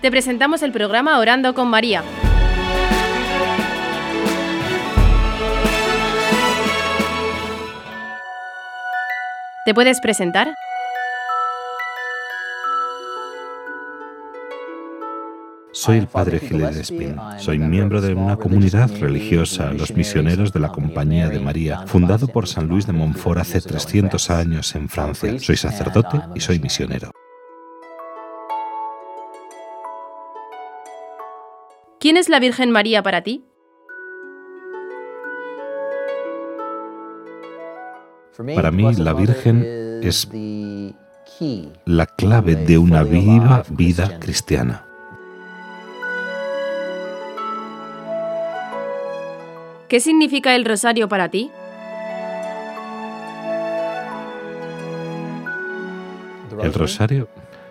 te presentamos el programa Orando con María. ¿Te puedes presentar? Soy el padre Gilles Espín. Soy miembro de una comunidad religiosa, los misioneros de la Compañía de María, fundado por San Luis de Montfort hace 300 años en Francia. Soy sacerdote y soy misionero. ¿Quién es la Virgen María para ti? Para mí, la Virgen es la clave de una viva vida cristiana. ¿Qué significa el rosario para ti? El rosario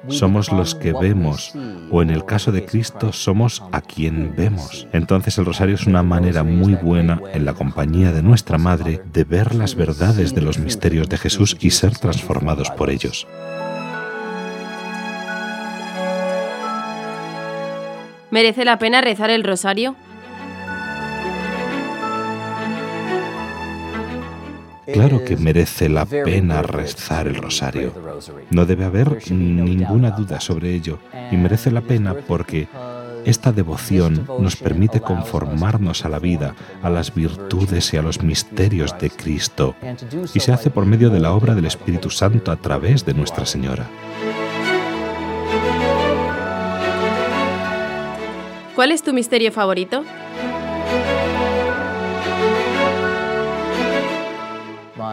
somos los que vemos, o en el caso de Cristo somos a quien vemos. Entonces el rosario es una manera muy buena, en la compañía de nuestra Madre, de ver las verdades de los misterios de Jesús y ser transformados por ellos. ¿Merece la pena rezar el rosario? Claro que merece la pena rezar el rosario. No debe haber ninguna duda sobre ello. Y merece la pena porque esta devoción nos permite conformarnos a la vida, a las virtudes y a los misterios de Cristo. Y se hace por medio de la obra del Espíritu Santo a través de Nuestra Señora. ¿Cuál es tu misterio favorito?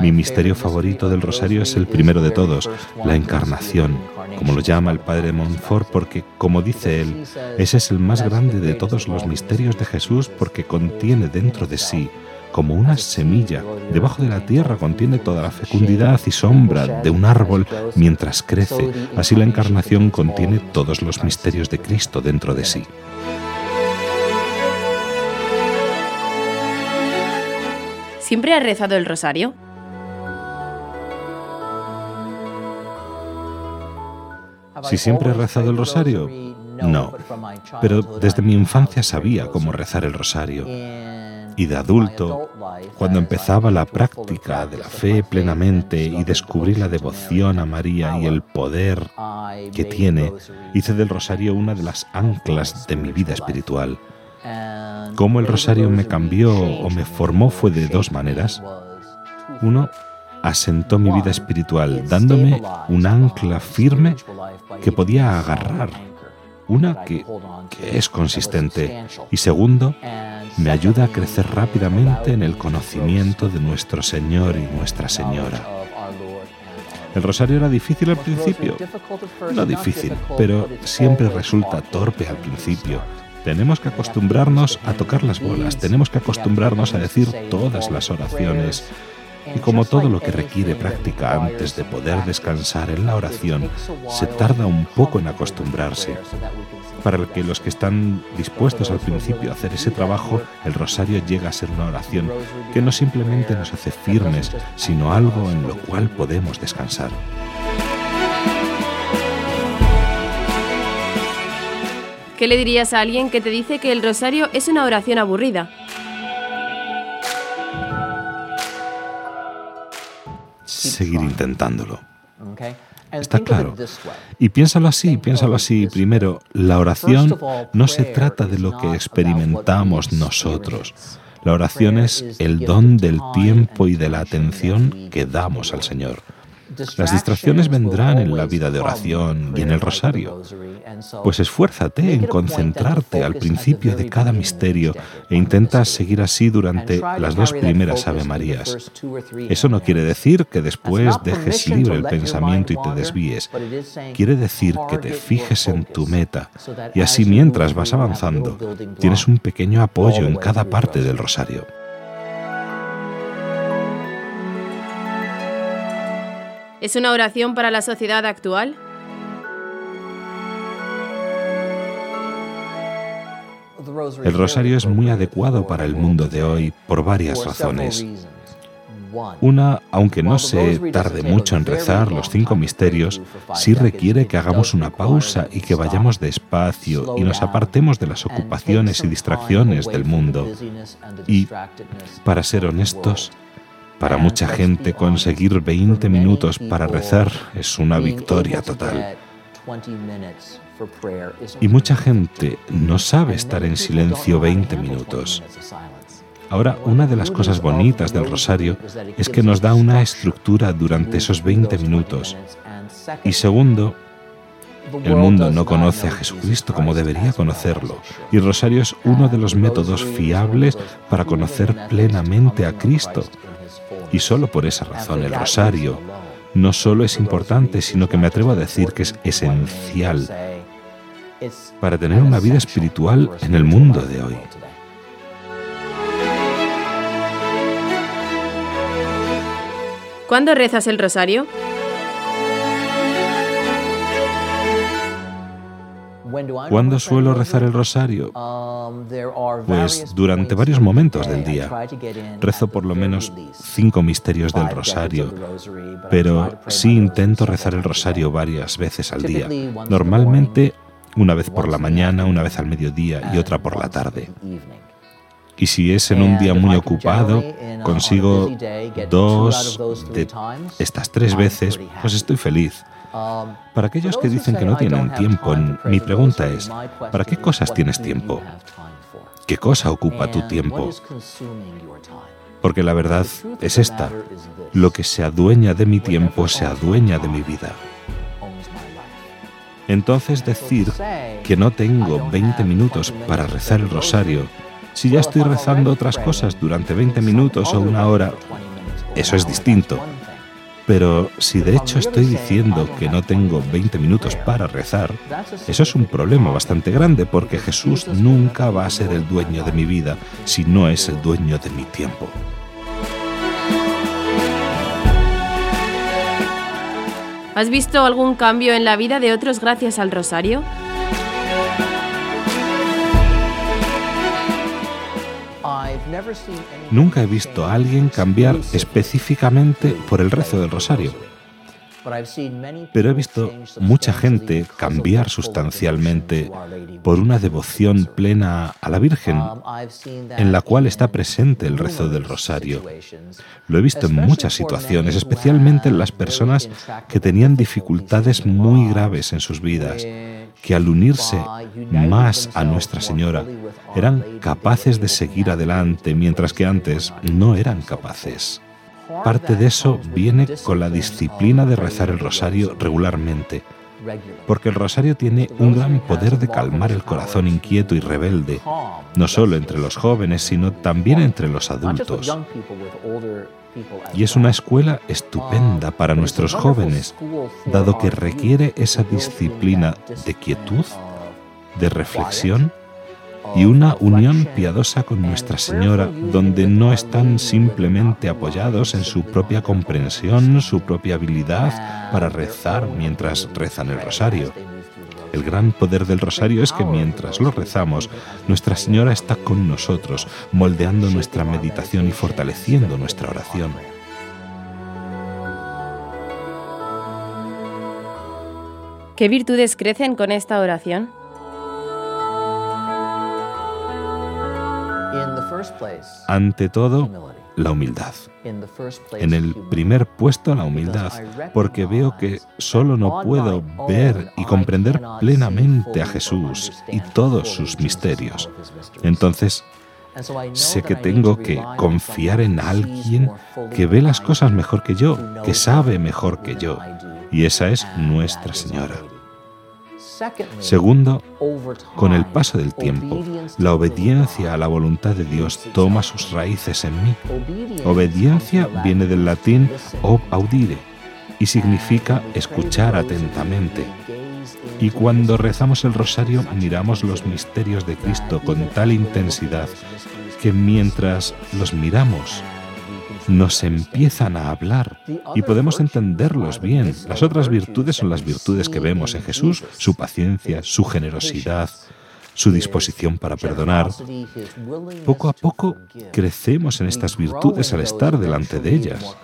Mi misterio favorito del rosario es el primero de todos, la encarnación, como lo llama el padre Montfort, porque, como dice él, ese es el más grande de todos los misterios de Jesús porque contiene dentro de sí, como una semilla, debajo de la tierra contiene toda la fecundidad y sombra de un árbol mientras crece, así la encarnación contiene todos los misterios de Cristo dentro de sí. ¿Siempre has rezado el rosario? Si siempre he rezado el rosario, no. Pero desde mi infancia sabía cómo rezar el rosario. Y de adulto, cuando empezaba la práctica de la fe plenamente y descubrí la devoción a María y el poder que tiene, hice del rosario una de las anclas de mi vida espiritual. Cómo el rosario me cambió o me formó fue de dos maneras. Uno, asentó mi vida espiritual, dándome un ancla firme que podía agarrar, una que, es consistente, y segundo, me ayuda a crecer rápidamente en el conocimiento de nuestro Señor y Nuestra Señora. ¿El rosario era difícil al principio? No difícil, pero siempre resulta torpe al principio. Tenemos que acostumbrarnos a tocar las bolas, tenemos que acostumbrarnos a decir todas las oraciones, y como todo lo que requiere práctica antes de poder descansar en la oración, se tarda un poco en acostumbrarse. Para que los que están dispuestos al principio a hacer ese trabajo, el rosario llega a ser una oración que no simplemente nos hace firmes, sino algo en lo cual podemos descansar. ¿Qué le dirías a alguien que te dice que el rosario es una oración aburrida? Seguir intentándolo. Está claro. Y piénsalo así, piénsalo así. Primero, la oración no se trata de lo que experimentamos nosotros. La oración es el don del tiempo y de la atención que damos al Señor. Las distracciones vendrán en la vida de oración y en el rosario. Pues esfuérzate en concentrarte al principio de cada misterio e intenta seguir así durante las dos primeras Ave Marías. Eso no quiere decir que después dejes libre el pensamiento y te desvíes. Quiere decir que te fijes en tu meta y así mientras vas avanzando tienes un pequeño apoyo en cada parte del rosario. ¿Es una oración para la sociedad actual? El rosario es muy adecuado para el mundo de hoy por varias razones. Una, aunque no se tarde mucho en rezar los cinco misterios, sí requiere que hagamos una pausa y que vayamos despacio y nos apartemos de las ocupaciones y distracciones del mundo. Y, para ser honestos, para mucha gente conseguir 20 minutos para rezar es una victoria total. Y mucha gente no sabe estar en silencio 20 minutos. Ahora, una de las cosas bonitas del rosario es que nos da una estructura durante esos 20 minutos. Y segundo, el mundo no conoce a Jesucristo como debería conocerlo, y el rosario es uno de los métodos fiables para conocer plenamente a Cristo. Y solo por esa razón el rosario no solo es importante, sino que me atrevo a decir que es esencial para tener una vida espiritual en el mundo de hoy. ¿Cuándo rezas el rosario? ¿Cuándo suelo rezar el rosario? Pues durante varios momentos del día. Rezo por lo menos cinco misterios del rosario, pero sí intento rezar el rosario varias veces al día. Normalmente una vez por la mañana, una vez al mediodía y otra por la tarde. Y si es en un día muy ocupado, consigo dos de estas tres veces, pues estoy feliz. Para aquellos que dicen que no tienen tiempo, mi pregunta es, ¿para qué cosas tienes tiempo? ¿Qué cosa ocupa tu tiempo? Porque la verdad es esta, lo que se adueña de mi tiempo se adueña de mi vida. Entonces decir que no tengo 20 minutos para rezar el rosario, si ya estoy rezando otras cosas durante 20 minutos o una hora, eso es distinto. Pero si de hecho estoy diciendo que no tengo 20 minutos para rezar, eso es un problema bastante grande porque Jesús nunca va a ser el dueño de mi vida si no es el dueño de mi tiempo. ¿Has visto algún cambio en la vida de otros gracias al rosario? Nunca he visto a alguien cambiar específicamente por el rezo del rosario. Pero he visto mucha gente cambiar sustancialmente por una devoción plena a la Virgen, en la cual está presente el rezo del rosario. Lo he visto en muchas situaciones, especialmente en las personas que tenían dificultades muy graves en sus vidas, que al unirse más a Nuestra Señora eran capaces de seguir adelante, mientras que antes no eran capaces. Parte de eso viene con la disciplina de rezar el rosario regularmente, porque el rosario tiene un gran poder de calmar el corazón inquieto y rebelde, no solo entre los jóvenes, sino también entre los adultos. Y es una escuela estupenda para nuestros jóvenes, dado que requiere esa disciplina de quietud, de reflexión y una unión piadosa con Nuestra Señora, donde no están simplemente apoyados en su propia comprensión, su propia habilidad para rezar mientras rezan el rosario. El gran poder del rosario es que mientras lo rezamos, Nuestra Señora está con nosotros, moldeando nuestra meditación y fortaleciendo nuestra oración. ¿Qué virtudes crecen con esta oración? Ante todo, la humildad. En el primer puesto, la humildad, porque veo que solo no puedo ver y comprender plenamente a Jesús y todos sus misterios. Entonces, sé que tengo que confiar en alguien que ve las cosas mejor que yo, que sabe mejor que yo, y esa es Nuestra Señora. Segundo, con el paso del tiempo, la obediencia a la voluntad de Dios toma sus raíces en mí. Obediencia viene del latín ob audire y significa escuchar atentamente. Y cuando rezamos el rosario miramos los misterios de Cristo con tal intensidad que mientras los miramos nos empiezan a hablar y podemos entenderlos bien. Las otras virtudes son las virtudes que vemos en Jesús, su paciencia, su generosidad, su disposición para perdonar, poco a poco crecemos en estas virtudes al estar delante de ellas.